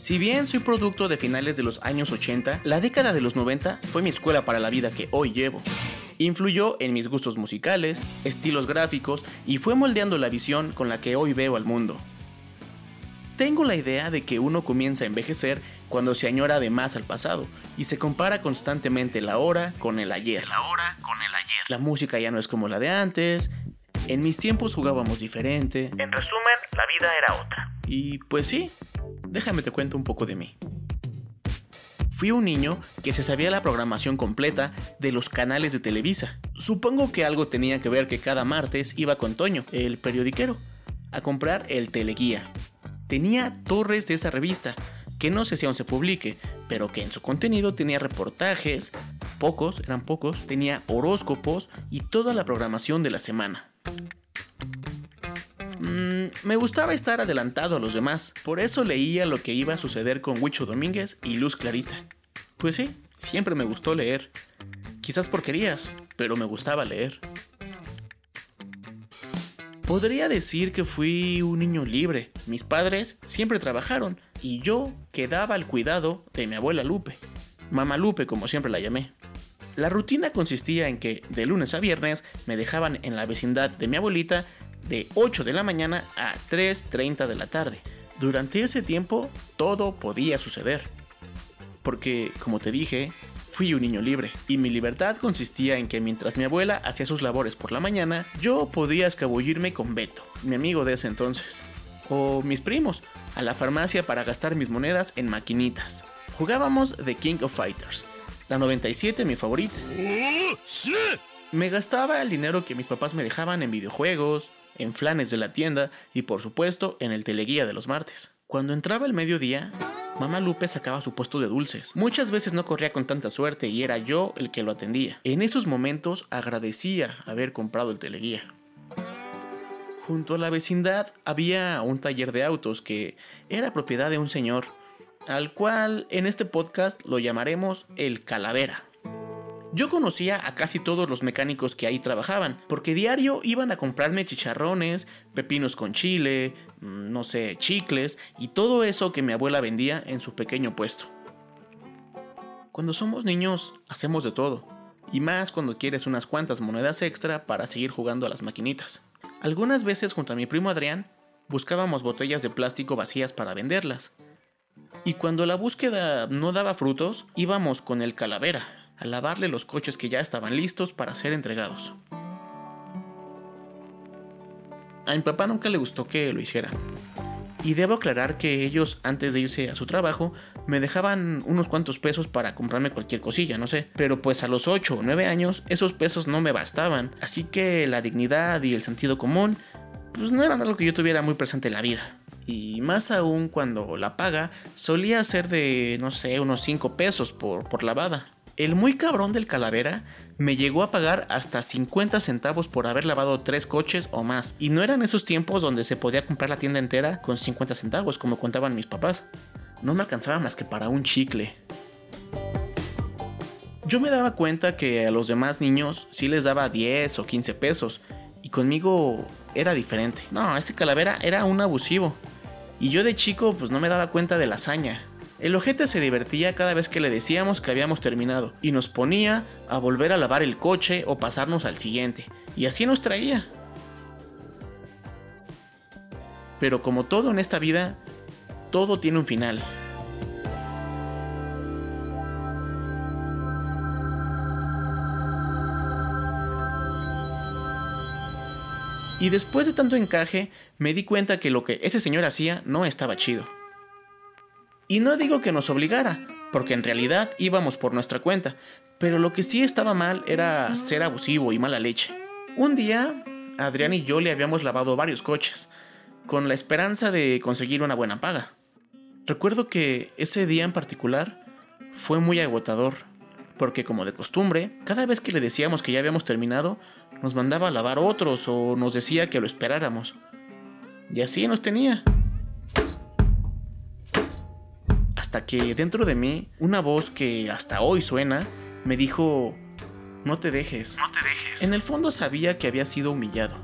Si bien soy producto de finales de los años 80, la década de los 90 fue mi escuela para la vida que hoy llevo. Influyó en mis gustos musicales, estilos gráficos y fue moldeando la visión con la que hoy veo al mundo. Tengo la idea de que uno comienza a envejecer cuando se añora de más al pasado y se compara constantemente la hora con el ayer. La hora con el ayer. La música ya no es como la de antes, en mis tiempos jugábamos diferente. En resumen, la vida era otra. Y pues sí, déjame te cuento un poco de mí. Fui un niño que se sabía la programación completa de los canales de Televisa. Supongo que algo tenía que ver que cada martes iba con Toño, el periodiquero, a comprar el Teleguía. Tenía torres de esa revista, que no sé si aún se publique, pero que en su contenido tenía reportajes, pocos, eran pocos, tenía horóscopos y toda la programación de la semana. Me gustaba estar adelantado a los demás, por eso leía lo que iba a suceder con Huicho Domínguez y Luz Clarita. Pues sí, siempre me gustó leer. Quizás porquerías, pero me gustaba leer. Podría decir que fui un niño libre. Mis padres siempre trabajaron y yo quedaba al cuidado de mi abuela Lupe. Mamá Lupe, como siempre la llamé. La rutina consistía en que de lunes a viernes me dejaban en la vecindad de mi abuelita de 8 de la mañana a 3.30 de la tarde. Durante ese tiempo todo podía suceder. Porque, como te dije, fui un niño libre, y mi libertad consistía en que mientras mi abuela hacía sus labores por la mañana, yo podía escabullirme con Beto, mi amigo de ese entonces, o mis primos, a la farmacia para gastar mis monedas en maquinitas. Jugábamos The King of Fighters, la 97 mi favorita. Me gastaba el dinero que mis papás me dejaban en videojuegos, en flanes de la tienda y por supuesto en el teleguía de los martes. Cuando entraba el mediodía, Mamá Lupe sacaba su puesto de dulces. Muchas veces no corría con tanta suerte y era yo el que lo atendía. En esos momentos agradecía haber comprado el teleguía. Junto a la vecindad había un taller de autos que era propiedad de un señor, al cual en este podcast lo llamaremos el Calavera. Yo conocía a casi todos los mecánicos que ahí trabajaban, porque diario iban a comprarme chicharrones, pepinos con chile, mm, no sé, chicles y todo eso que mi abuela vendía en su pequeño puesto. Cuando somos niños, hacemos de todo, y más cuando quieres unas cuantas monedas extra para seguir jugando a las maquinitas. Algunas veces junto a mi primo Adrián, buscábamos botellas de plástico vacías para venderlas. Y cuando la búsqueda no daba frutos, íbamos con el calavera, a lavarle los coches que ya estaban listos para ser entregados. A mi papá nunca le gustó que lo hiciera. Y debo aclarar que ellos, antes de irse a su trabajo, me dejaban unos cuantos pesos para comprarme cualquier cosilla, no sé. Pero pues a los 8 o 9 años, esos pesos no me bastaban. Así que la dignidad y el sentido común, pues no eran algo que yo tuviera muy presente en la vida. Y más aún cuando la paga solía ser de, no sé, unos 5 pesos por, por lavada. El muy cabrón del calavera me llegó a pagar hasta 50 centavos por haber lavado tres coches o más. Y no eran esos tiempos donde se podía comprar la tienda entera con 50 centavos, como contaban mis papás. No me alcanzaba más que para un chicle. Yo me daba cuenta que a los demás niños sí les daba 10 o 15 pesos. Y conmigo era diferente. No, ese calavera era un abusivo. Y yo de chico pues no me daba cuenta de la hazaña. El ojete se divertía cada vez que le decíamos que habíamos terminado y nos ponía a volver a lavar el coche o pasarnos al siguiente, y así nos traía. Pero como todo en esta vida, todo tiene un final. Y después de tanto encaje, me di cuenta que lo que ese señor hacía no estaba chido. Y no digo que nos obligara, porque en realidad íbamos por nuestra cuenta, pero lo que sí estaba mal era ser abusivo y mala leche. Un día, Adrián y yo le habíamos lavado varios coches, con la esperanza de conseguir una buena paga. Recuerdo que ese día en particular fue muy agotador, porque como de costumbre, cada vez que le decíamos que ya habíamos terminado, nos mandaba a lavar otros o nos decía que lo esperáramos. Y así nos tenía hasta que dentro de mí una voz que hasta hoy suena me dijo, no te dejes. No te dejes. En el fondo sabía que había sido humillado.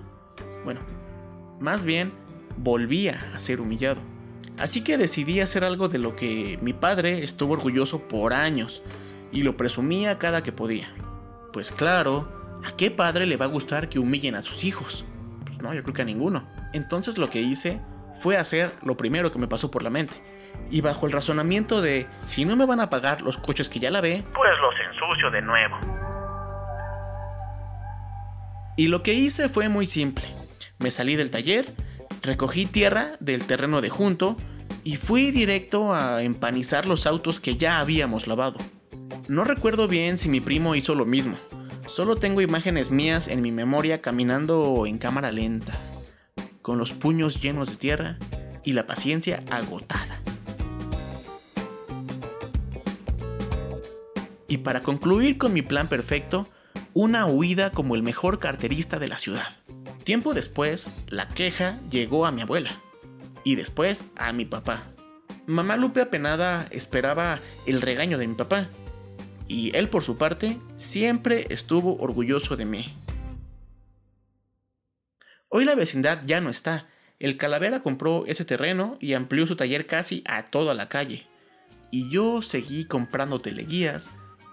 Bueno, más bien volvía a ser humillado. Así que decidí hacer algo de lo que mi padre estuvo orgulloso por años y lo presumía cada que podía. Pues claro, ¿a qué padre le va a gustar que humillen a sus hijos? Pues no, yo creo que a ninguno. Entonces lo que hice fue hacer lo primero que me pasó por la mente. Y bajo el razonamiento de, si no me van a pagar los coches que ya lavé, Pues los ensucio de nuevo. Y lo que hice fue muy simple. Me salí del taller, recogí tierra del terreno de junto y fui directo a empanizar los autos que ya habíamos lavado. No recuerdo bien si mi primo hizo lo mismo. Solo tengo imágenes mías en mi memoria caminando en cámara lenta, con los puños llenos de tierra y la paciencia agotada. Y para concluir con mi plan perfecto, una huida como el mejor carterista de la ciudad. Tiempo después, la queja llegó a mi abuela. Y después a mi papá. Mamá Lupe apenada esperaba el regaño de mi papá. Y él por su parte siempre estuvo orgulloso de mí. Hoy la vecindad ya no está. El Calavera compró ese terreno y amplió su taller casi a toda la calle. Y yo seguí comprando teleguías,